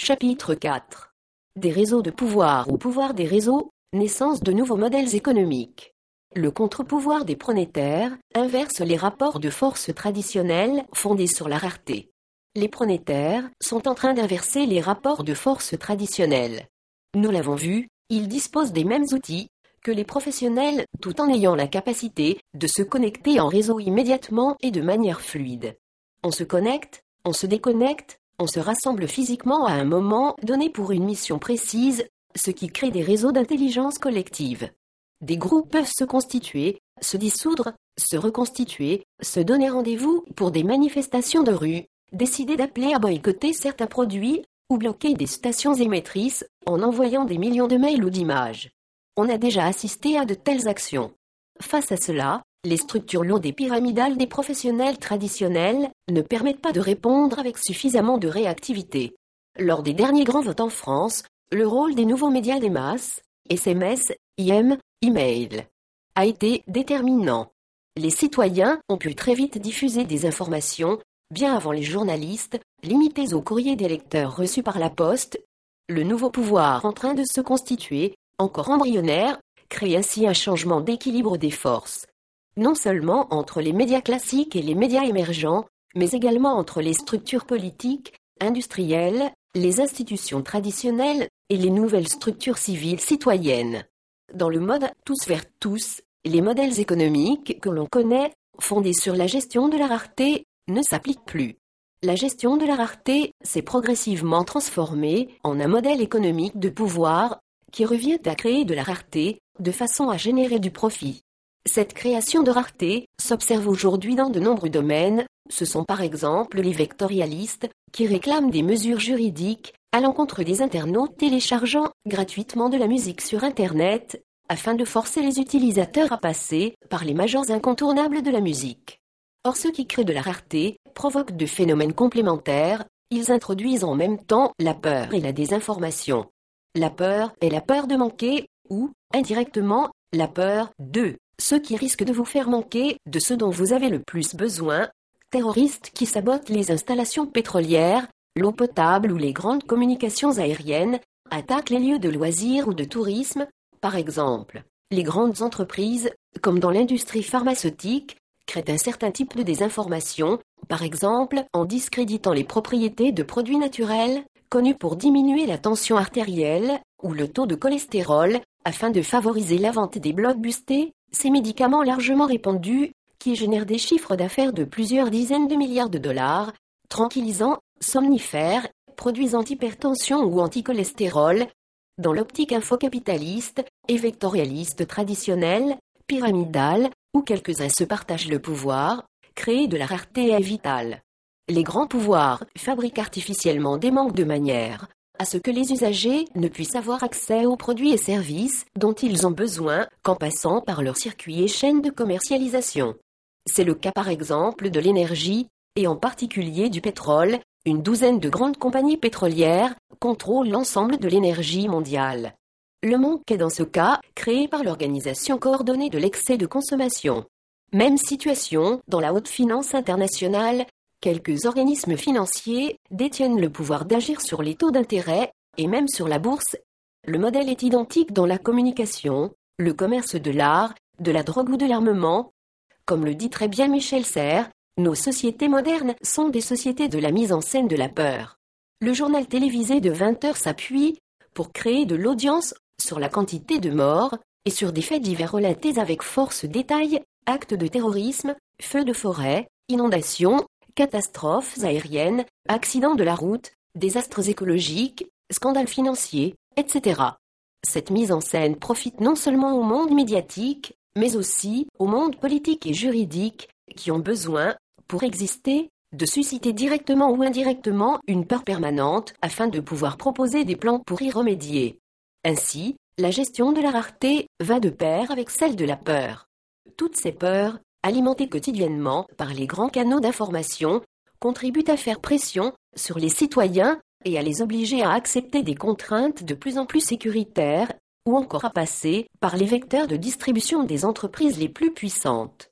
Chapitre 4 Des réseaux de pouvoir ou pouvoir des réseaux, naissance de nouveaux modèles économiques. Le contre-pouvoir des pronétaires inverse les rapports de force traditionnels fondés sur la rareté. Les pronétaires sont en train d'inverser les rapports de force traditionnels. Nous l'avons vu, ils disposent des mêmes outils que les professionnels tout en ayant la capacité de se connecter en réseau immédiatement et de manière fluide. On se connecte, on se déconnecte, on se rassemble physiquement à un moment donné pour une mission précise, ce qui crée des réseaux d'intelligence collective. Des groupes peuvent se constituer, se dissoudre, se reconstituer, se donner rendez-vous pour des manifestations de rue, décider d'appeler à boycotter certains produits ou bloquer des stations émettrices en envoyant des millions de mails ou d'images. On a déjà assisté à de telles actions. Face à cela, les structures lourdes et pyramidales des professionnels traditionnels ne permettent pas de répondre avec suffisamment de réactivité. Lors des derniers grands votes en France, le rôle des nouveaux médias des masses, SMS, IM, email, a été déterminant. Les citoyens ont pu très vite diffuser des informations, bien avant les journalistes, limitées au courrier des lecteurs reçus par la poste. Le nouveau pouvoir en train de se constituer, encore embryonnaire, crée ainsi un changement d'équilibre des forces non seulement entre les médias classiques et les médias émergents, mais également entre les structures politiques, industrielles, les institutions traditionnelles et les nouvelles structures civiles citoyennes. Dans le mode tous vers tous, les modèles économiques que l'on connaît, fondés sur la gestion de la rareté, ne s'appliquent plus. La gestion de la rareté s'est progressivement transformée en un modèle économique de pouvoir qui revient à créer de la rareté de façon à générer du profit. Cette création de rareté s'observe aujourd'hui dans de nombreux domaines, ce sont par exemple les vectorialistes qui réclament des mesures juridiques à l'encontre des internautes téléchargeant gratuitement de la musique sur Internet, afin de forcer les utilisateurs à passer par les majors incontournables de la musique. Or ceux qui créent de la rareté provoquent de phénomènes complémentaires, ils introduisent en même temps la peur et la désinformation. La peur est la peur de manquer, ou, indirectement, la peur de ce qui risque de vous faire manquer de ce dont vous avez le plus besoin, terroristes qui sabotent les installations pétrolières, l'eau potable ou les grandes communications aériennes, attaquent les lieux de loisirs ou de tourisme, par exemple. Les grandes entreprises, comme dans l'industrie pharmaceutique, créent un certain type de désinformation, par exemple en discréditant les propriétés de produits naturels, connus pour diminuer la tension artérielle ou le taux de cholestérol, afin de favoriser la vente des blocs bustés, ces médicaments largement répandus, qui génèrent des chiffres d'affaires de plusieurs dizaines de milliards de dollars, tranquillisants, somnifères, produits anti-hypertension ou anti-cholestérol, dans l'optique infocapitaliste et vectorialiste traditionnelle, pyramidale, où quelques-uns se partagent le pouvoir, créer de la rareté est vital. Les grands pouvoirs fabriquent artificiellement des manques de manière à ce que les usagers ne puissent avoir accès aux produits et services dont ils ont besoin qu'en passant par leur circuit et chaîne de commercialisation. C'est le cas par exemple de l'énergie, et en particulier du pétrole, une douzaine de grandes compagnies pétrolières contrôlent l'ensemble de l'énergie mondiale. Le manque est dans ce cas créé par l'Organisation coordonnée de l'excès de consommation. Même situation dans la haute finance internationale Quelques organismes financiers détiennent le pouvoir d'agir sur les taux d'intérêt et même sur la bourse. Le modèle est identique dans la communication, le commerce de l'art, de la drogue ou de l'armement. Comme le dit très bien Michel Serres, nos sociétés modernes sont des sociétés de la mise en scène de la peur. Le journal télévisé de 20 heures s'appuie pour créer de l'audience sur la quantité de morts et sur des faits divers relatés avec force détail, actes de terrorisme, feux de forêt, inondations, catastrophes aériennes, accidents de la route, désastres écologiques, scandales financiers, etc. Cette mise en scène profite non seulement au monde médiatique, mais aussi au monde politique et juridique, qui ont besoin, pour exister, de susciter directement ou indirectement une peur permanente afin de pouvoir proposer des plans pour y remédier. Ainsi, la gestion de la rareté va de pair avec celle de la peur. Toutes ces peurs alimentés quotidiennement par les grands canaux d'information, contribuent à faire pression sur les citoyens et à les obliger à accepter des contraintes de plus en plus sécuritaires, ou encore à passer par les vecteurs de distribution des entreprises les plus puissantes.